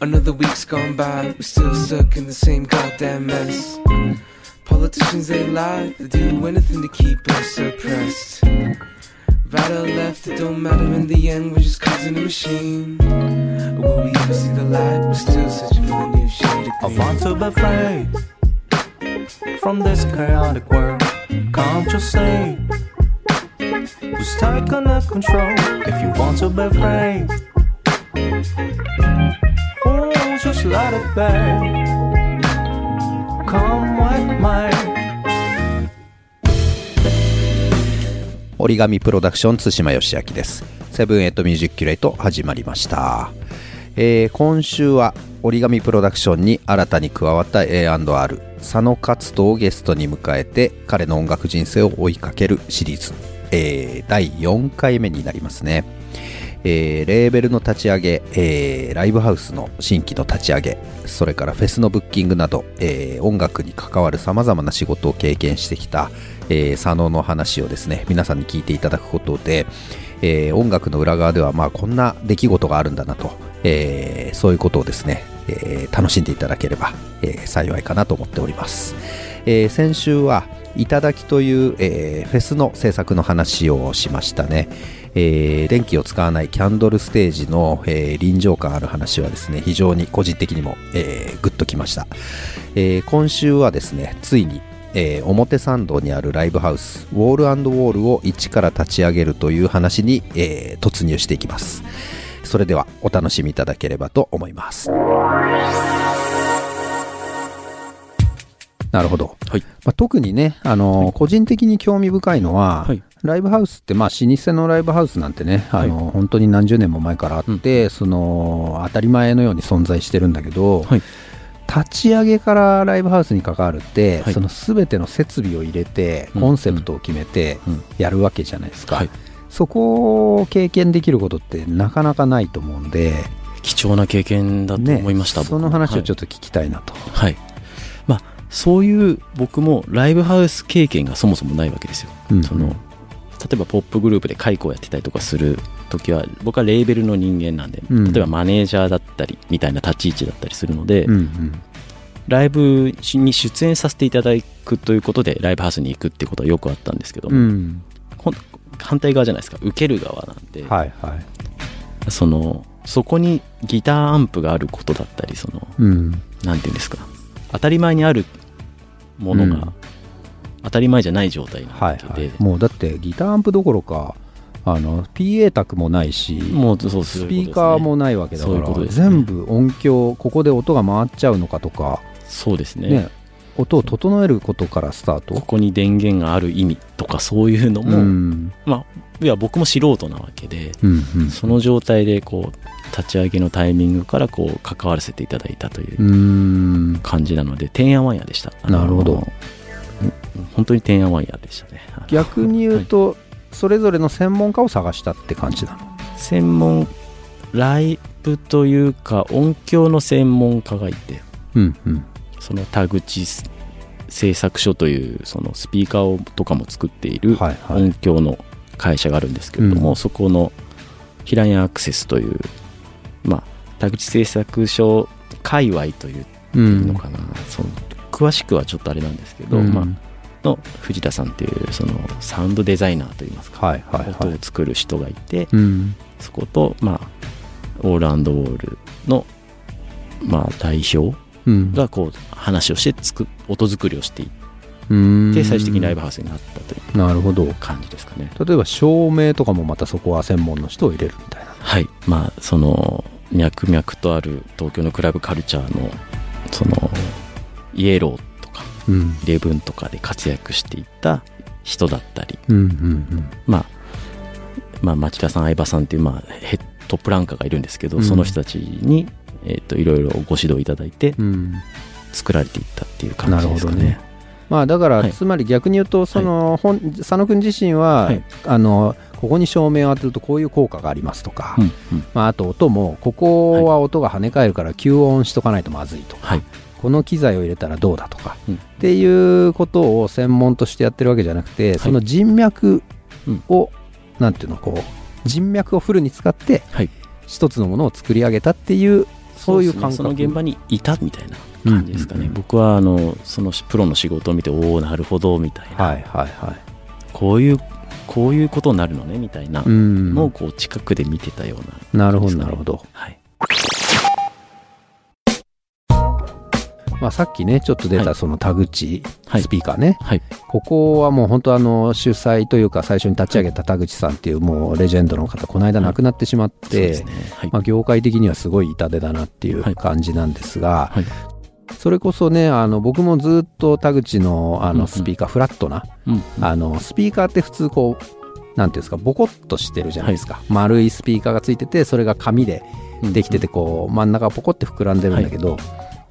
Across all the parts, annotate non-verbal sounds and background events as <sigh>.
Another week's gone by, we're still stuck in the same goddamn mess. Politicians, they lie, they do anything to keep us suppressed. Right or left, it don't matter in the end, we're just causing a machine. Will we ever see the light? We're still searching for the new shade I want to be free from this chaotic world. Can't you see? Who's taking the control? If you want to be free, oh, just let it be. Come with me. 折り紙プロダクション対馬芳昭です Seven Eight Music Crate 始まりました、えー今週は折り紙プロダクションに新たに加わった A&R 佐野勝人をゲストに迎えて彼の音楽人生を追いかけるシリーズ、えー第4回目になりますねえーレーベルの立ち上げ、えーライブハウスの新規の立ち上げそれからフェスのブッキングなど、えー音楽に関わるさまざまな仕事を経験してきた、えー佐野の話をですね皆さんに聞いていただくことで、えー音楽の裏側では、まあ、こんな出来事があるんだなと、えーそういうことをですね、えー楽しんでいただければ、えー幸いかなと思っております、えー先週は「いただき」という、えーフェスの制作の話をしましたね、えー電気を使わないキャンドルステージの、えー臨場感ある話はですね非常に個人的にも、えーグッときました、えー今週はですねついにえー表参道にあるライブハウスウォールウォールを一から立ち上げるという話に、えー突入していきます。それではお楽しみいただければと思います。なるほど、はい。まあ、特にね、あのー個人的に興味深いのは、はい。ライブハウスって、まあ、老舗のライブハウスなんてね、あのー本当に何十年も前からあって、その当たり前のように存在してるんだけど、はい。立ち上げからライブハウスに関わるって、はい。その全ての設備を入れて、うん。コンセプトを決めてうん。やるわけじゃないですか、はい。そこを経験できることってなかなかないと思うんで、貴重な経験だとね思いました、その話をちょっっと聞きたいなと。とはい、まあそういう僕もライブハウス経験がそもそもないわけですよ、うん。その例えばポップグループで解雇をやってたりとかする時は僕はレーベルの人間なんで、うん。例えばマネージャーだったりみたいな立ち位置だったりするので、うんうん。ライブに出演させていただくということでライブハウスに行くってことはよくあったんですけども、うん反対側じゃないですか。受ける側なんで、はいはい。そのそこにギターアンプがあることだったりそのうん。なんていうんですか。当たり前にあるものうん。が当たり前じゃない状態なはいわけで、はい、もうだってギターアンプどころかあの PA 卓もないしもうそうスピーカーもないわけだから、ね。全部音響ここで音が回っちゃうのかとか、そうですね。ね音を整えることからスタート？ここに電源がある意味とかそういうのも、うん。まあいや僕も素人なわけでうんうん。その状態でこう立ち上げのタイミングからこう関わらせていただいたといううん。感じなので、てんやわんやでした。なるほど。うん本当にてんやわんやでしたね。逆に言うと、それぞれの専門家を探したって感じなの？専門、ライブというか、音響の専門家がいて、うんうんその田口製作所というそのスピーカーをとかも作っているはいはい。音響の会社があるんですけれども、うん。そこの平井アクセスという、まあ、田口製作所界隈といううんのかな、その詳しくはちょっとあれなんですけど、うん。まあ、の藤田さんっていうそのサウンドデザイナーといいますか、はいはいはい。音を作る人がいて、うん。そこと、まあ、オールウォールの、まあ、代表うんがこう話をしてつく音作りをしていっうん。て最終的にライブハウスになったというなるほど。感じですかね。例えば照明とかもまたそこは専門の人を入れるみたいな。はい。まあその脈々とある東京のクラブカルチャーのそのイエローとかうん。イレブンとかで活躍していった人だったり。うんうんまあ、まあ、町田さん、相葉さんっていう、まあ、ヘットップランカーがいるんですけど、うん。その人たちに、えっ、と、いろいろご指導いただいてう、ん。うん作られていったっていう感じですかね。なるほどね。まあだから、はい。つまり逆に言うとその、本佐野君自身は、はい。あのここに照明を当てるとこういう効果がありますとか、うんうん。まあ、あと音もここは音が跳ね返るから吸音しとかないとまずいとか、はい。この機材を入れたらどうだとか、うん。っていうことを専門としてやってるわけじゃなくて、その人脈を、なんていうのこう人脈をフルに使ってはい。一つのものを作り上げたっていうそういう感覚。その現場にいたみたいな感じですかね、僕はあのそのプロの仕事を見ておおなるほどみたいな、はいはいはい。こういうこういうことになるのねみたいなうん。のをこう近くで見てたようななるほどなるほど、はいまあ、さっきねちょっと出はい。たその田口はい。スピーカーね、はい。ここはもう本当あの主催というか最初に立ち上げた田口さんっていうもうレジェンドの方この間亡くなってしまって、はい、まあ、業界的にはすごい痛手だなっていうはい。感じなんですが、はいそれこそねあの僕もずっと田口のあうんうん。のスピーカー、フラットなうんあのスピーカーって普通こうなんていうんですかボコッとしてるじゃないですか、丸いスピーカーがついててそれが紙でできててこう真ん中がポコって膨らんでるんだけど、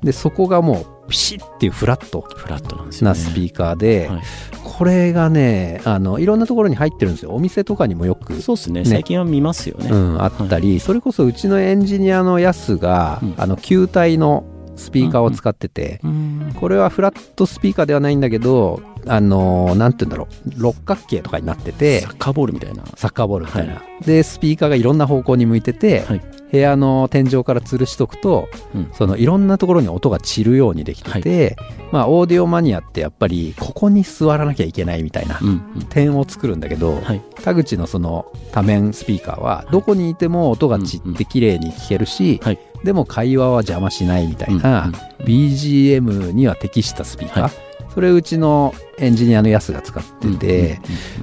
でそこがもうピシッっていうフラット。フラットなんですよ、ね、なスピーカーで、はい。これがねあのいろんなところに入ってるんですよ。お店とかにもよく。そうですね。ね。最近は見ますよね、うん、あったり、それこそうちのエンジニアのヤスが、うん。あの球体のスピーカーを使ってて、うん。これはフラットスピーカーではないんだけどあのーなんて言うんだろう。六角形とかになっててサッカーボールみたいな。サッカーボールみたいな、でスピーカーがいろんな方向に向いてて、はい部屋の天井から吊るしとくとうん。そのいろんなところに音が散るようにできてて、まあオーディオマニアってやっぱりここに座らなきゃいけないみたいなうんうん。点を作るんだけど、はい。田口のその多面スピーカーはどこにいても音が散って綺麗に聞けるし、はい。でも会話は邪魔しないみたいな、うん BGM には適したスピーカー、はい。それうちのエンジニアのヤスが使ってて、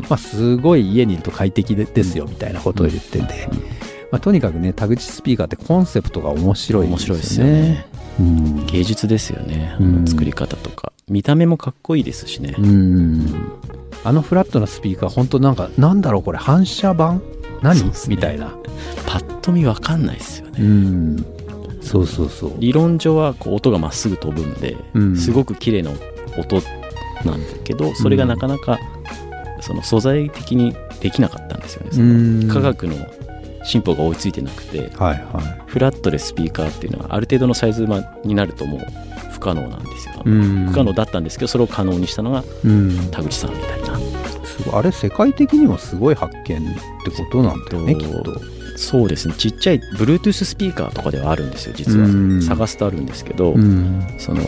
まあ、すごい家にいると快適でですよみたいなことを言ってて、まあ、とにかくね田口スピーカーってコンセプトが面白いですよね。白いですよね。うん。芸術ですよね、作り方とか。見た目もかっこいいですしね、うん。あのフラットなスピーカー本当なんかなんだろうこれ反射板？何、ね。みたいな。パッと見わかんないですよね、うん。そうそうそう。理論上はこう音がまっすぐ飛ぶんで、うん。すごく綺麗な音なんだけどそれがなかなかその素材的にできなかったんですよね。科学の進歩が追いついてなくてはいはフラットでスピーカーっていうのはある程度のサイズになるともう不可能なんですよ、い、うん。不可能だったんですけどそれを可能にしたのがうん。田口さんみたいな。すごい。あれ世界的にもすごい発見ってことなんだよねえっときっと。そうですね。ちっちゃい Bluetooth スピーカーとかではあるんですよ実は。うん。探すとあるんですけど、うん。その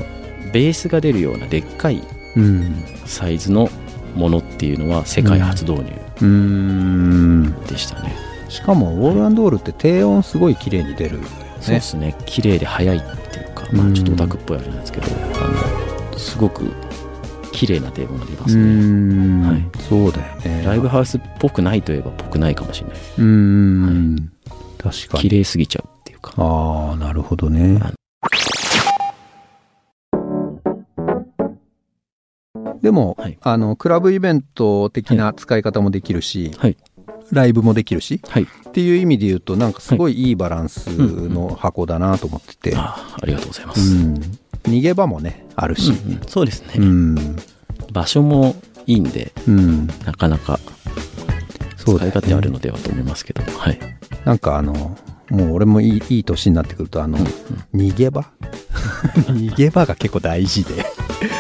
ベースが出るようなでっかいうん。サイズのものっていうのは世界初導入うん。でしたね、しかもウォールオールって低音すごい綺麗に出るよね。そうですね。綺麗で速いっていうか、まあ、ちょっとオタクっぽいあれなんですけど、あのすごく綺麗な低音が出ますうね、ん、はい。そうだよね。ライブハウスっぽくないといえばっぽくないかもしれない。ですうん、確かに。綺麗すぎちゃうっていうか。ああなるほどね。あでも、はいあのクラブイベント的な使い方もできるし、はいライブもできるしはい。っていう意味で言うとなんかすごいい。いバランスの箱だなと思ってて、ああありがとうございまうす、ん。逃げ場もねあるし、うんうん。そうですね、うん。場所もいいんでうん。なかなか使い方あるのではと思いますけど、はい。なんかあのもう俺もいいいい年になってくるとあの、逃げ場？<laughs> 逃げ場が結構大事で、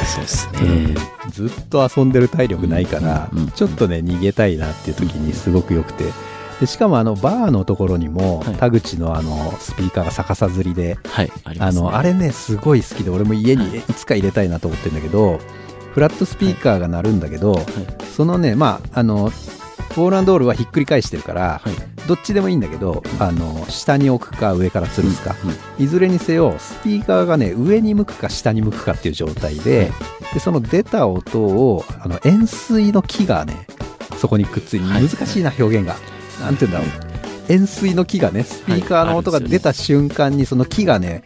そうですね、ずっと遊んでる体力ないから、うんうんちょっとね逃げたいなっていう時にすごく良くて。でしかもあのバーのところにも、はい。田口のあのスピーカーが逆さずりではいあね、あのあれねすごい好きで俺も家にい。つか入れたいなと思ってるんだけどフラットスピーカーが鳴るんだけど、そのねまああのボールドールはひっくり返してるから、はい。どっちでもいいんだけどあの下に置くか上から吊るすか、うんうん。いずれにせよスピーカーがね上に向くか下に向くかっていう状態で,、でその出た音をあの円錐の木がねそこにくっついてはい。難しいな表現が、なんて言うんだろう。円錐の木がねスピーカーの音が出た瞬間にその木がね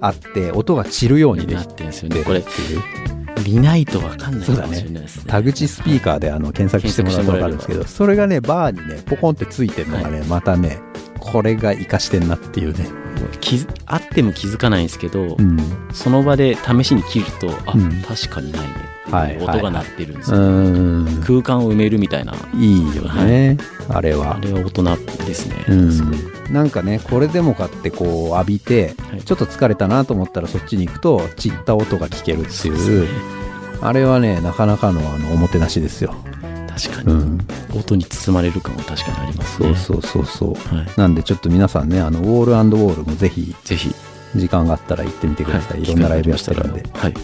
あって音が散るようになっててんですよるね。これっていう見ないと分かんないかもしれないですね。田口スピーカーであの検索してもらうと分かるんですけどそれがねバーにねポコンってついてるのがね、またねこれが活かしてんなっていうね、気づあっても気づかないんですけど、うん、その場で試しに切るとあ、うん。確かにないね音が鳴ってるんですうよ、ーん。空間を埋めるみたいな。いいよね、あれは。あれは大人ですね、うん。なんかねこれでもかってこう浴びて、はい。ちょっと疲れたなと思ったらそっちに行くと散った音が聞けるっていう。ね。あれはねなかなかのあのおもてなしですよ、確かに、うん、音に包まれる感は確かにありますね。そうそうそうそう。はい、なんでちょっと皆さんねあのウォールウォールもぜひぜひ。時間があったら行ってみてください、い、ろんなライブやってるんで。はい。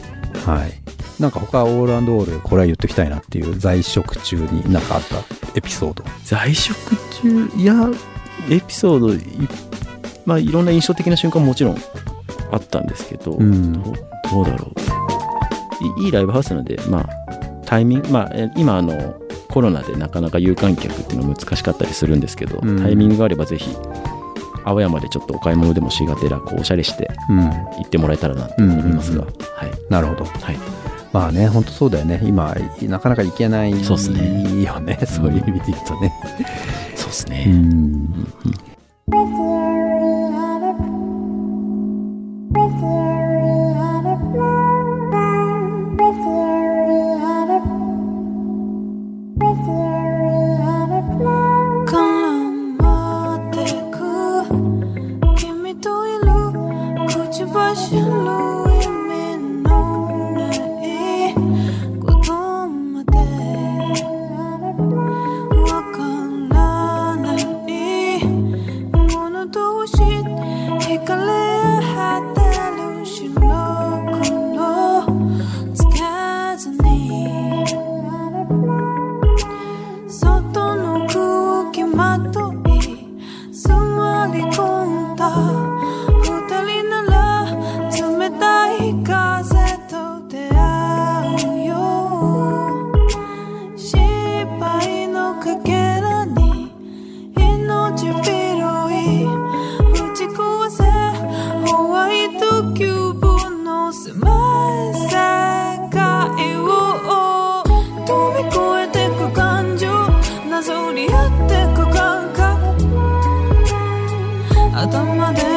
はいなんか他オールオールこれは言っときたいなっていう在職中になんかあった？エピソード。在職中？いやエピソードいまあいろんな印象的な瞬間ももちろんあったんですけど、うん。どうどうだろう？いいいライブハウスなのでまあタイミングまあえ今あのコロナでなかなか有観客っていうの難しかったりするんですけど、うん。タイミングがあればぜひ青山でちょっとお買い物でもしがてらこうおしゃれしてうん。行ってもらえたらなと思いますが、うんうん。はい。なるほど。はいまあね本当そうだよね。今なかなか行けないそうっすね。よ <laughs> ねそういう意味で言うとね。そうですね、うん頭で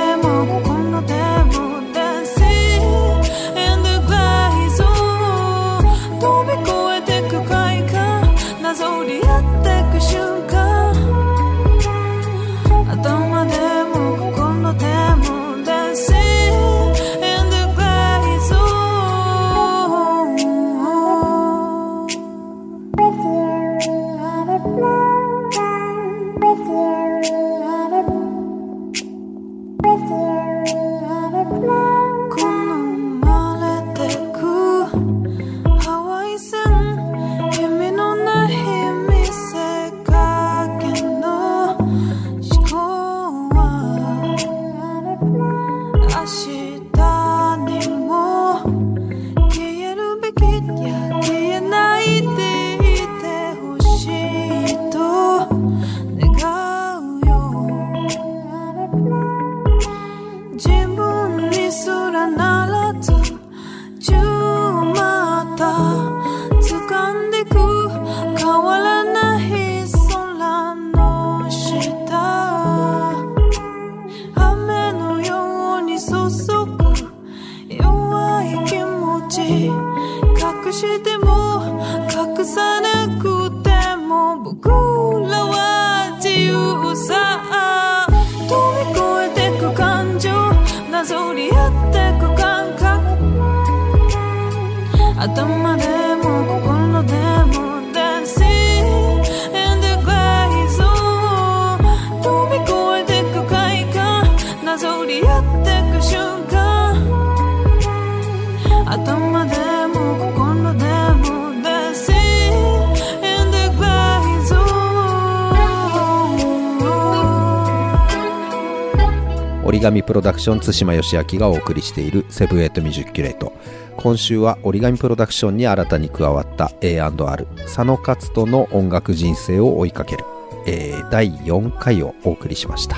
折り紙プロダクション対馬芳昭がお送りしている Seven Eight Music Crate。今週は折り紙プロダクションに新たに加わった A&R 佐野勝人の音楽人生を追いかける、えー第4回をお送りしました、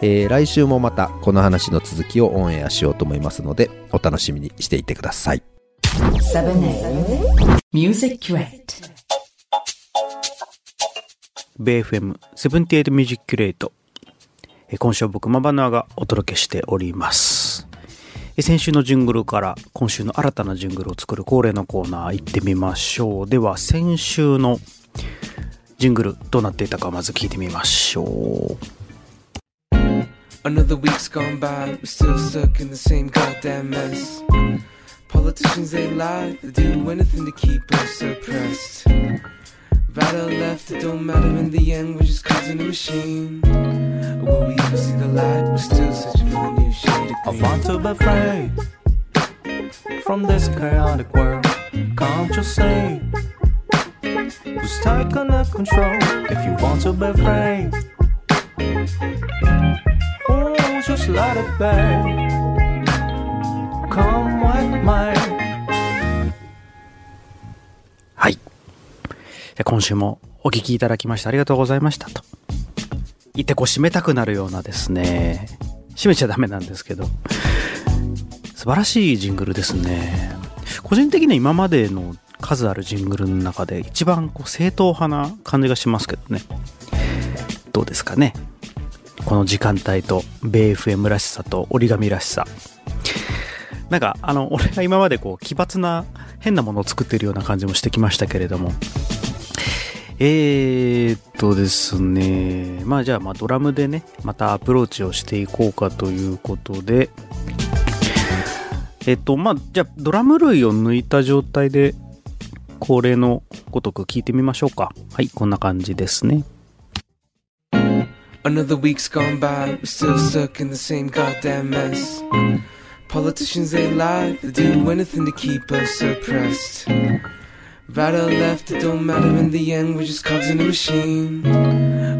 えー来週もまたこの話の続きをオンエアしようと思いますのでお楽しみにしていてください。Music Crate. ベイ FM セブンティエイトミュージックキュレート。えー今週は僕マバナーがお届けしております先週のジングルから今週の新たなジングルを作る恒例のコーナー行ってみましょうでは先週のジングルどうなっていたかまず聞いてみましょう Another week's gone by, we're still stuck in the same goddamn mess. Politicians, they lie, they do anything to keep us suppressed. Right or left, it don't matter in the end, we're just causing a machine. Will we ever see the light? We're still searching for a new shade I want to be free from this chaotic world. Can't you see? Who's taking the control? If you want to be free, oh, just let it be. Come with me. 今週もお聞きいただきましてありがとうございましたと。言ってこう締めたくなるようなですね。締めちゃダメなんですけど。素晴らしいジングルですね。個人的には今までの数あるジングルの中で一番こう正統派な感じがしますけどね。どうですかね。この時間帯と、米 FM らしさと折り紙らしさ。なんか、あの、俺が今までこう、奇抜な変なものを作ってるような感じもしてきましたけれども。えーっとですね。まあじゃあ、まあドラムでね、またアプローチをしていこうかということで、えっと、まあ、じゃあ、ドラム類を抜いた状態で、恒例のごとく聞いてみましょうか。はい、こんな感じですね。Another week's gone by, we're still stuck in the same goddamn mess. Politicians, they lie, they do anything to keep us suppressed. Right or left, it don't matter in the end, we're just cogs in a machine.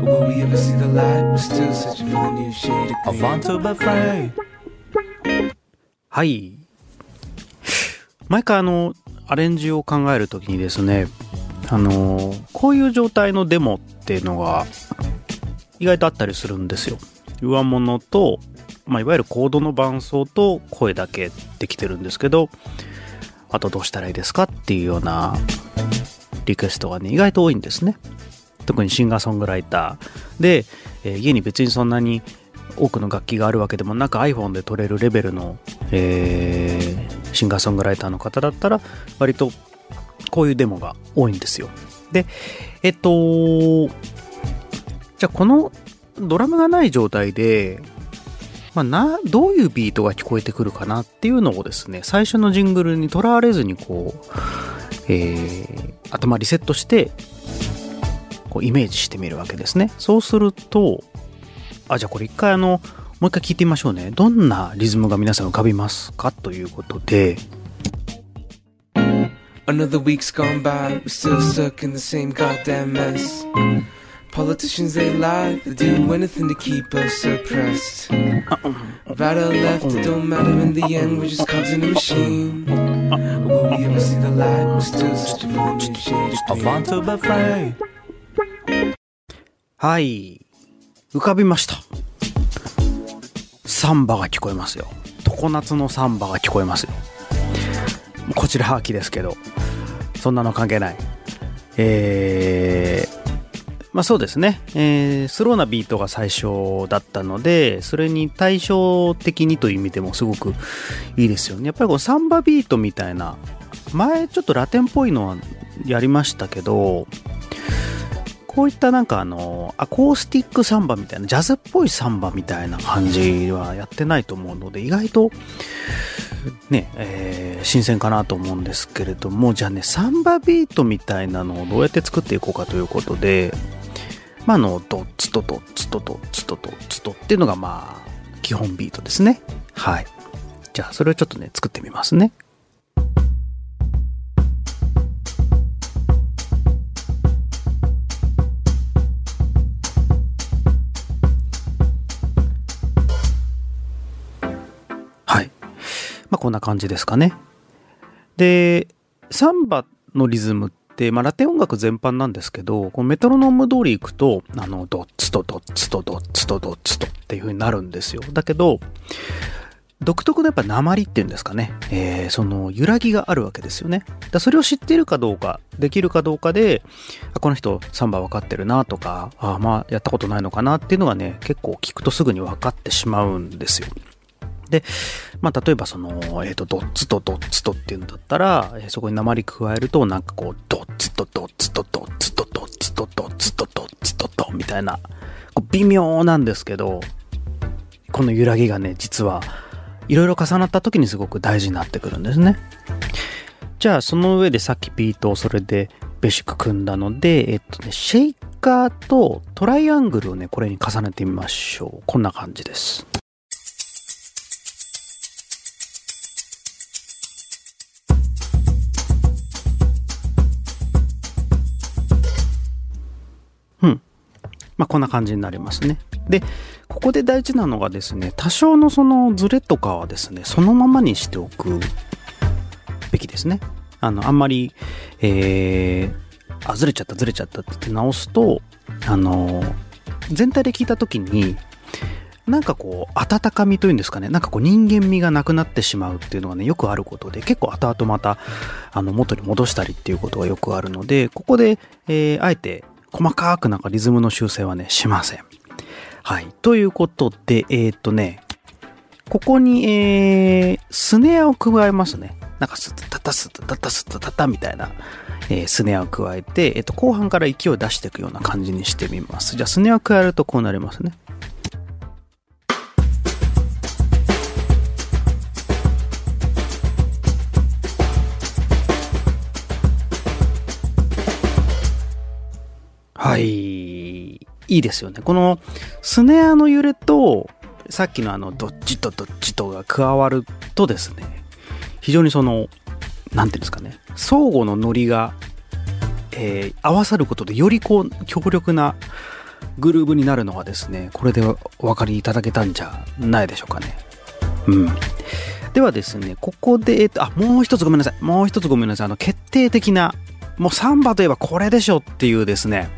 Will we ever see the light? We're still searching for the new shade of green. want to be free. はい。毎回あの、アレンジを考えるときにですね、あの、こういう状態のデモっていうのが意外とあったりするんですよ。上物と、まあ、いわゆるコードの伴奏と声だけできてるんですけど、あとどうしたらいいですかっていうようなリクエストがね、意外と多いんですね。特にシンガーソングライターで、えー家に別にそんなに多くの楽器があるわけでもなく iPhone で撮れるレベルの、えーシンガーソングライターの方だったら割とこういうデモが多いんですよ。で、えっと、じゃあこのドラムがない状態で、まあ、な、どういうビートが聞こえてくるかなっていうのをですね、最初のジングルにとらわれずにこう、えー頭リセットして、こうイメージしてみるわけですね。そうすると、あ、じゃあこれ一回あの、もう一回聞いてみましょうね。どんなリズムが皆さん浮かびますかということで、Another week's gone by, still stuck in the same goddamn mess. Politicians, they lie, they do anything to keep us suppressed. Right or left, it don't matter in the end, we're just cogs in a machine. Will we ever see the light? We're still the new shade I want to be free. はい。浮かびました。サンバが聞こえますよ。常夏のサンバが聞こえますよ。こちらは秋ですけど、そんなの関係ない。えー、まあそうですね、えースローなビートが最初だったので、それに対照的にという意味でもすごくいいですよね。やっぱりこうサンバビートみたいな、前ちょっとラテンっぽいのはやりましたけど、こういったなんかあの、アコースティックサンバみたいな、ジャズっぽいサンバみたいな感じはやってないと思うので、意外と、ね、えー新鮮かなと思うんですけれども、じゃあね、サンバビートみたいなのをどうやって作っていこうかということで、まあ、の、ドッツとドッツとドッツとドッツとっていうのがまあ、基本ビートですね。はい。じゃあ、それをちょっとね、作ってみますね。はい。まあ、こんな感じですかね。で、サンバのリズムって、まあ、ラテン音楽全般なんですけど、こうメトロノーム通り行くと、あの、ドッツとドッツとドッツとドッツとっていう風になるんですよ。だけど、独特のやっぱ鉛っていうんですかね。えーその揺らぎがあるわけですよね。だそれを知っているかどうか、できるかどうかで、あこの人サンバ分かってるなとか、あまあやったことないのかなっていうのがね、結構聞くとすぐに分かってしまうんですよ。で、まあ、例えばその、えっ、と、ドッツとドッツとっていうんだったら、えーそこに鉛加えると、なんかこう、ドッツとドッツとドッツとドッツとドッツとドッツとドッみたいな、こう微妙なんですけど、この揺らぎがね、実は、いろいろ重なった時にすごく大事になってくるんですね。じゃあ、その上でさっきビートをそれでベーシック組んだので、えっとね、シェイカーとトライアングルをね、これに重ねてみましょう。こんな感じです。まあ、こんな感じになりますね。で、ここで大事なのがですね、多少のそのズレとかはですね、そのままにしておくべきですね。あの、あんまり、えー、あ、ずれちゃった、ずれちゃったって直すと、あの、全体で聞いた時に、なんかこう、温かみというんですかね、なんかこう人間味がなくなってしまうっていうのがね、よくあることで、結構後々また、あの、元に戻したりっていうことがよくあるので、ここで、えー、あえて、細かくなんかリズムの修正はね、しません。はい。ということで、えーっとね、ここに、えー、スネアを加えますね。なんかスッタタスッタタタスッタタタみたいな、えースネアを加えて、えっと、後半から勢いを出していくような感じにしてみます。じゃあ、スネアを加えるとこうなりますね。はい。いいですよね。このスネアの揺れと、さっきのあの、どっちとどっちとが加わるとですね、非常にその、なんていうんですかね、相互のノリが、えー合わさることでよりこう、強力なグルーブになるのがですね、これでお分かりいただけたんじゃないでしょうかね。うん。ではですね、ここで、えっと、あ、もう一つごめんなさい。もう一つごめんなさい。あの、決定的な、もうサンバといえばこれでしょっていうですね、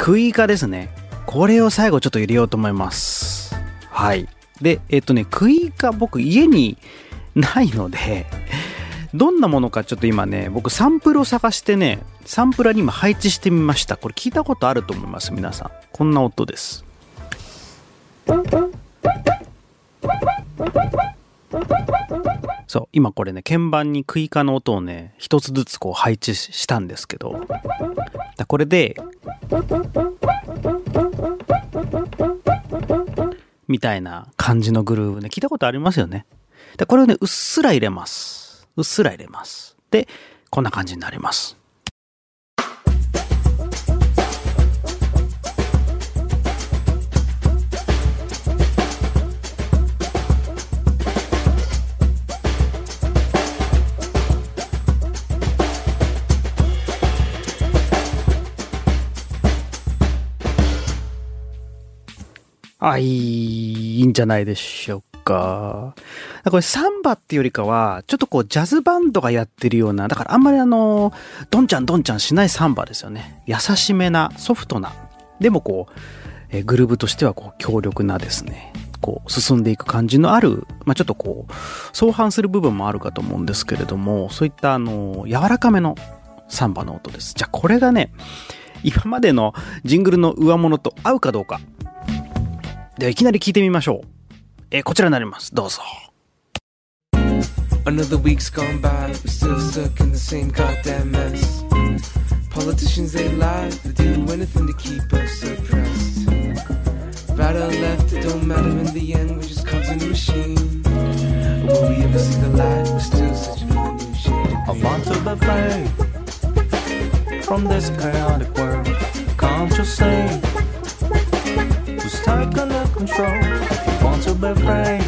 クイカですね。これを最後ちょっと入れようと思います。はい。で、えっとね、クイカ僕家にないので、どんなものかちょっと今ね、僕サンプルを探してね、サンプラーに今配置してみました。これ聞いたことあると思います、皆さん。こんな音です。<laughs> そう、今これね、鍵盤にクイカの音をね、一つずつこう配置したんですけど、だこれで、みたいな感じのグルーヴね、聞いたことありますよね。で、これをね、うっすら入れます。うっすら入れます。で、こんな感じになります。あ、いいいいんじゃないでしょうか。これサンバっていうよりかは、ちょっとこうジャズバンドがやってるような、だからあんまりあの、ドンちゃんドンちゃんしないサンバですよね。優しめな、ソフトな。でもこう、えグルーブとしてはこう強力なですね、こう進んでいく感じのある、まあ、ちょっとこう、相反する部分もあるかと思うんですけれども、そういったあの、柔らかめのサンバの音です。じゃあこれがね、今までのジングルの上物と合うかどうか。では、いきなり聞いてみましょう。えーこちらになります。どうぞ。Another week's gone by, we're still stuck in the same goddamn mess. Politicians, they lie, they do anything to keep us suppressed. Right or left, it don't matter in the end, we're just cogs in the machine. Will we ever see the light? We're still for the new shade. Be free from this chaotic world. Can't you see? Who's taking the control? If you want to be free,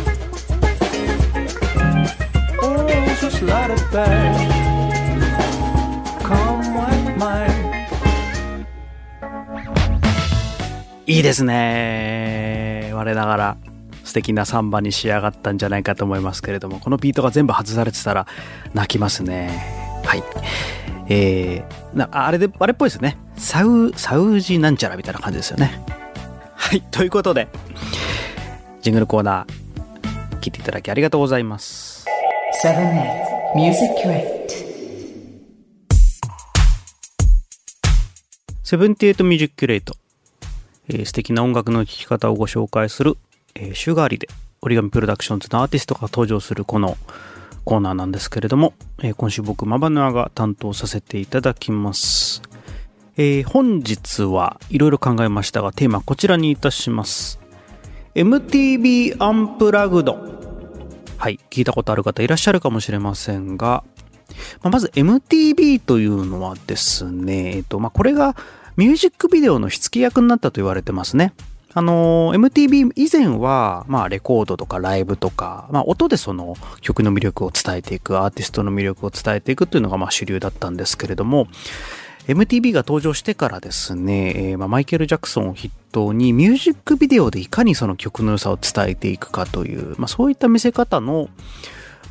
oh, just let it be. Come with me. いいですね。我ながら素敵なサンバに仕上がったんじゃないかと思いますけれども、このビートが全部外されてたら泣きますね。はい。えー、なあれで、あれっぽいですね。サウ、サウジなんちゃらみたいな感じですよね。はい。ということで、ジングルコーナー、聞いていただきありがとうございます。78 Music Crate. Seventy Eight Music Crate、えー素敵な音楽の聴き方をご紹介する、えー週替わりで折り紙プロダクションズのアーティストが登場するこのコーナーなんですけれども、えー今週僕マバヌアが担当させていただきます、えー本日はいろいろ考えましたがテーマこちらにいたします MTV アンプラグドはい聞いたことある方いらっしゃるかもしれませんがまあまず MTV というのはですね、えっとまあ、これがミュージックビデオの火付け役になったと言われてますね。あの、MTV 以前は、まあ、レコードとかライブとか、まあ、音でその曲の魅力を伝えていく、アーティストの魅力を伝えていくっていうのが、まあ、主流だったんですけれども、MTV が登場してからですね、えーまあ、マイケル・ジャクソンを筆頭にミュージックビデオでいかにその曲の良さを伝えていくかという、まあ、そういった見せ方の、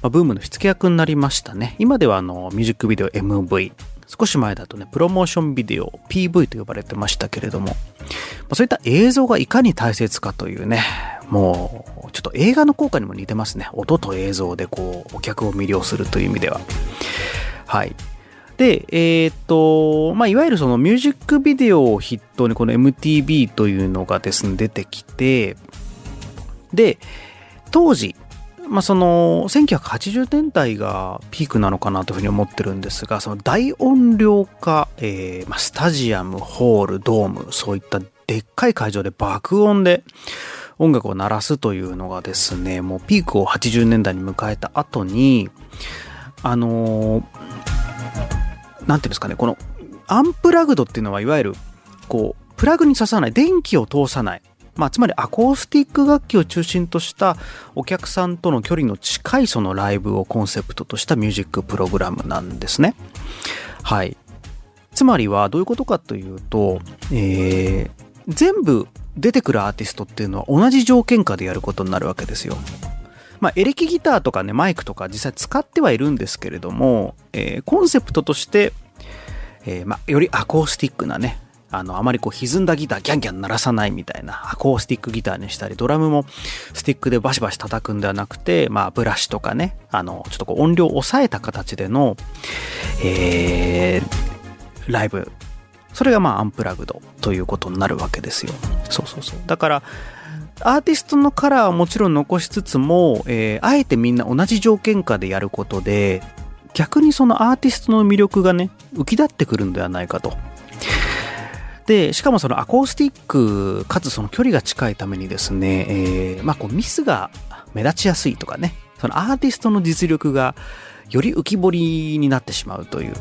まあ、ブームの火付け役になりましたね。今ではあのミュージックビデオ MV、少し前だとね、プロモーションビデオ PV と呼ばれてましたけれども、まあ、そういった映像がいかに大切かというね、もうちょっと映画の効果にも似てますね。音と映像でこう、お客を魅了するという意味では。はい。で、えーっと、まあ、いわゆるそのミュージックビデオを筆頭にこの MTV というのがですね、出てきて、で、当時、まあ、その1980年代がピークなのかなというふうに思ってるんですがその大音量化、えーまあ、スタジアムホールドームそういったでっかい会場で爆音で音楽を鳴らすというのがですねもうピークを80年代に迎えた後にあのーなんていうんですかねこのアンプラグドっていうのはいわゆるこうプラグに刺さない電気を通さないまあ、つまりアコースティック楽器を中心としたお客さんとの距離の近いそのライブをコンセプトとしたミュージックプログラムなんですね。はい。つまりはどういうことかというと、えー、全部出てくるアーティストっていうのは同じ条件下でやることになるわけですよ。まあ、エレキギターとかね、マイクとか実際使ってはいるんですけれども、えー、コンセプトとして、えーまあ、よりアコースティックなね、あの、あまりこう歪んだギターギャンギャン鳴らさないみたいなアコースティックギターにしたり、ドラムもスティックでバシバシ叩くんではなくて、まあブラシとかね、あの、ちょっとこう音量を抑えた形での、えー、ライブ。それがまあアンプラグドということになるわけですよ。そうそうそう。だから、アーティストのカラーはもちろん残しつつも、えー、あえてみんな同じ条件下でやることで、逆にそのアーティストの魅力がね、浮き立ってくるんではないかと。で、しかもそのアコースティック、かつその距離が近いためにですね、えーまあこうミスが目立ちやすいとかね、そのアーティストの実力がより浮き彫りになってしまうという、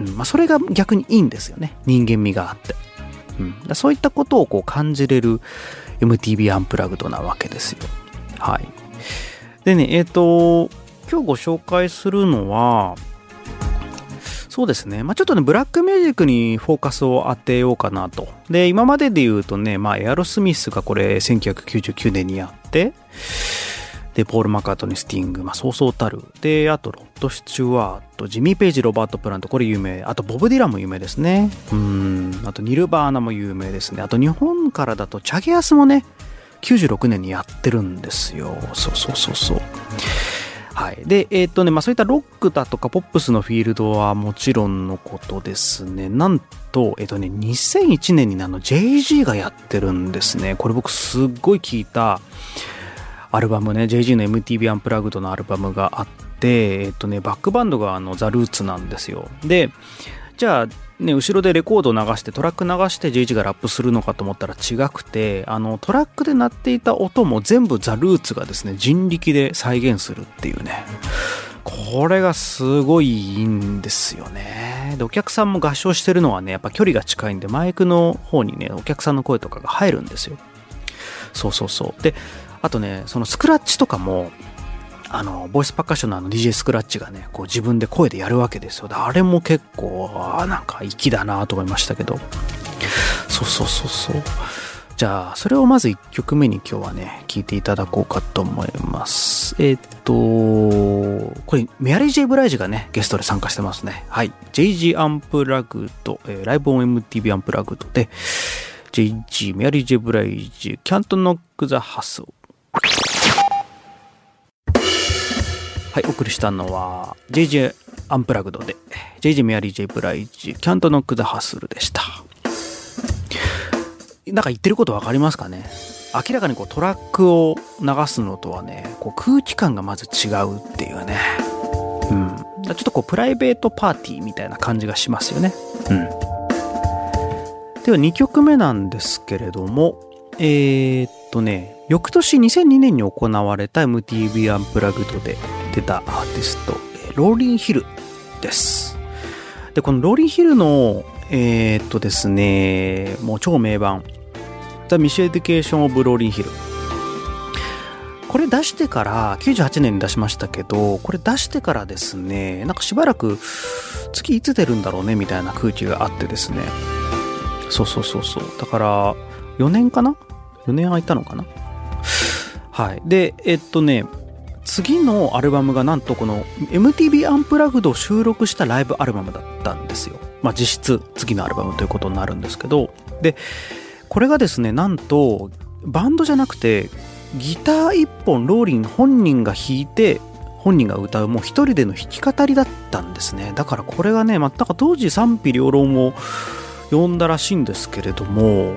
うんまあ、それが逆にいいんですよね。人間味があって。うん、そういったことをこう感じれる MTV アンプラグドなわけですよ。はい。でね、えっ、と、今日ご紹介するのは、そうですね。まあちょっとね、ブラックミュージックにフォーカスを当てようかなと。で、今までで言うとね、まあエアロスミスがこれ1999年にやって、で、ポール・マッカートニー、スティング、まあそうそうたる。で、あと、ロッド・スチュワート、ジミー・ペイジ、ロバート・プラント、これ有名。あと、ボブ・ディランも有名ですね。うん。あと、ニルバーナも有名ですね。あと、日本からだと、チャゲアスもね、96年にやってるんですよ。そうそうそうそう。はい。で、えーっとね、まあそういったロックだとかポップスのフィールドはもちろんのことですね。なんと、えーっとね、2001年にあの JG がやってるんですね。これ僕すっごい聞いたアルバムね、JG の MTV アンプラグドのアルバムがあって、えっとね、バックバンドがあのザ・ルーツなんですよ。で、じゃあ、ね、後ろでレコードを流してトラック流して JG がラップするのかと思ったら違くてあのトラックで鳴っていた音も全部ザ・ルーツがですね人力で再現するっていうね。これがすごいいいんですよね。でお客さんも合唱してるのはねやっぱ距離が近いんでマイクの方にねお客さんの声とかが入るんですよ。そうそうそう。であとねそのスクラッチとかもあの、ボイスパッカッションのあの DJ スクラッチがね、こう自分で声でやるわけですよ。あれも結構、あーなんか粋だなと思いましたけど。そうそうそうそう。じゃあ、それをまず1曲目に今日はね、聴いていただこうかと思います。えっと、これ、メアリー・ジェイ・ブライジがね、ゲストで参加してますね。はい。JG アンプラグド、えーライブオン MTV アンプラグドで、JG、メアリー・ジェイ・ブライジ、キャント・ノック・ザ・ハスはい、お送りしたのは JAY-Z Unplugged で JAY-Z メアリー・ジェイ・ブライジキャント・ノック・ザ・ハッスルでした。なんか言ってること分かりますかね？明らかにこうトラックを流すのとはねこう空気感がまず違うっていうね。うん。ちょっとこうプライベートパーティーみたいな感じがしますよね。うん。では2曲目なんですけれどもえー、っとね翌年2002年に行われた MTV アンプラグドで出たアーティスト、ローリン・ヒルです。で、このローリン・ヒルの、えーっとですね、もう超名盤。The Miss Education of Rolling Hill。これ出してから、98年に出しましたけど、これ出してからですね、なんかしばらく月いつ出るんだろうねみたいな空気があってですね。そうそうそうそう。だから、4年かな ?4 年空いたのかな？はい。で、えっとね、次のアルバムがなんとこの MTV アンプラグドを収録したライブアルバムだったんですよ。まあ実質次のアルバムということになるんですけど、で、これがですね、なんとバンドじゃなくてギター一本ローリン本人が弾いて本人が歌うもう一人での弾き語りだったんですね。だからこれがね、まあ、当時賛否両論を呼んだらしいんですけれども、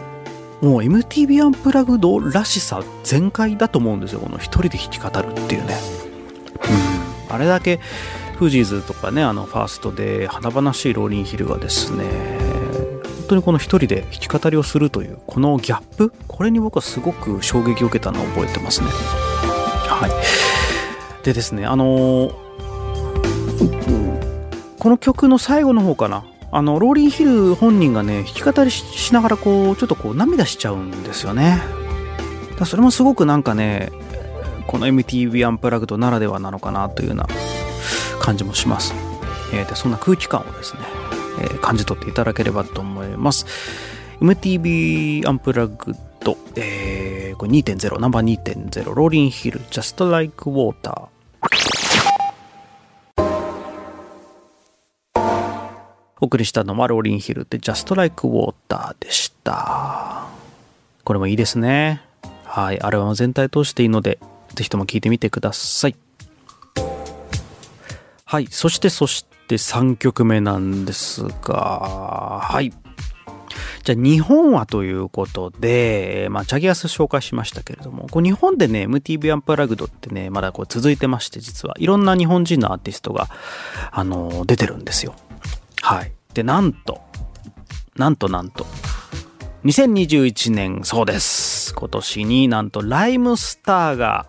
もう MTV アンプラグドらしさ全開だと思うんですよ。この一人で弾き語るっていうね。うん。あれだけフージーズとかね、あのファーストで華々しいローリンヒルがですね、本当にこの一人で弾き語りをするという、このギャップ、これに僕はすごく衝撃を受けたのを覚えてますね。はい。でですね、あのこの曲の最後の方かな。あの、ローリンヒル本人がね、弾き語りしながらこう、ちょっとこう涙しちゃうんですよね。だそれもすごくなんかね、この MTV アンプラグドならではなのかなというような感じもします。えーでそんな空気感をですね、えー感じ取っていただければと思います。MTV アンプラグド、えーこれ2.0、ナンバー2.0、ローリンヒル、Just Like Water。お送りしたのはローリンヒルで Just Like Water でした。これもいいですね。はい。アルバム全体通していいので、ぜひとも聴いてみてください。はい。そして、そして3曲目なんですが、はい。じゃあ日本はということで、まあ、チャギアス紹介しましたけれども、こう日本でね、MTV アンプラグドってね、まだこう続いてまして、実はいろんな日本人のアーティストが、あの、出てるんですよ。はい。で、なんと、なんとなんと、2021年、そうです。今年になんとライムスターが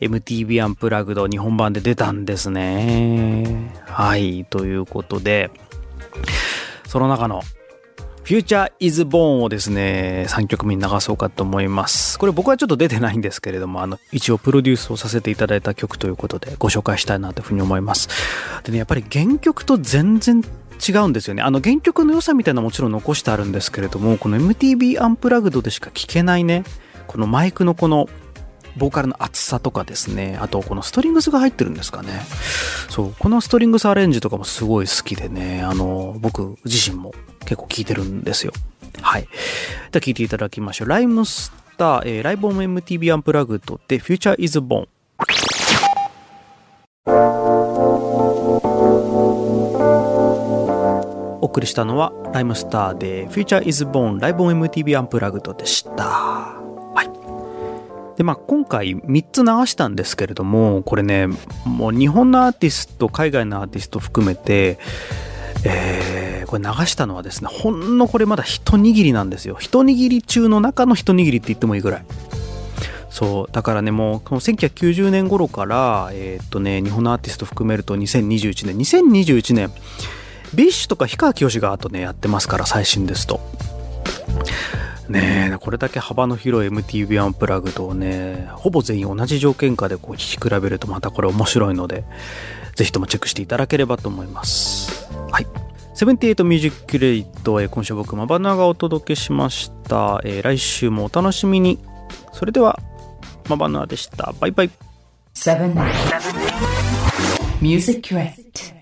MTV アンプラグド日本版で出たんですね。はい。ということで、その中の Future is Born をですね、3曲目に流そうかと思います。これ僕はちょっと出てないんですけれども、あの、一応プロデュースをさせていただいた曲ということでご紹介したいなというふうに思います。でね、やっぱり原曲と全然違うんですよね。あの原曲の良さみたいなもちろん残してあるんですけれども、この MTV アンプラグドでしか聴けないね、このマイクのこのボーカルの厚さとかですね、あとこのストリングスが入ってるんですかね。そう、このストリングスアレンジとかもすごい好きでね、あの、僕自身も結構聴いてるんですよ。はい。では聴いていただきましょう。ライムスター、えーライブオン MTV アンプラグドで Future is Born。送りしたのはライムスターで Future is Born ライブオン MTV アンプラグドでした。はい。で、まあ今回3つ流したんですけれども、これね、もう日本のアーティスト、海外のアーティスト含めて、えーこれ流したのはですね、ほんのこれまだ一握りなんですよ。一握り中の中の一握りって言ってもいいぐらい。そう、だからね、もう、この1990年頃から、えーっとね、日本のアーティスト含めると2021年、2021年、ビッシュとか氷川きよしがあとね、やってますから、最新ですと。ねえ、これだけ幅の広い MTV Unplugged をね、ほぼ全員同じ条件下でこう聴き比べるとまたこれ面白いので、ぜひともチェックしていただければと思います。はい。78 Music Crate、え今週僕、 mabanua がお届けしました。え来週もお楽しみに。それでは、 mabanua でした。バイバイ。7 Music Crate.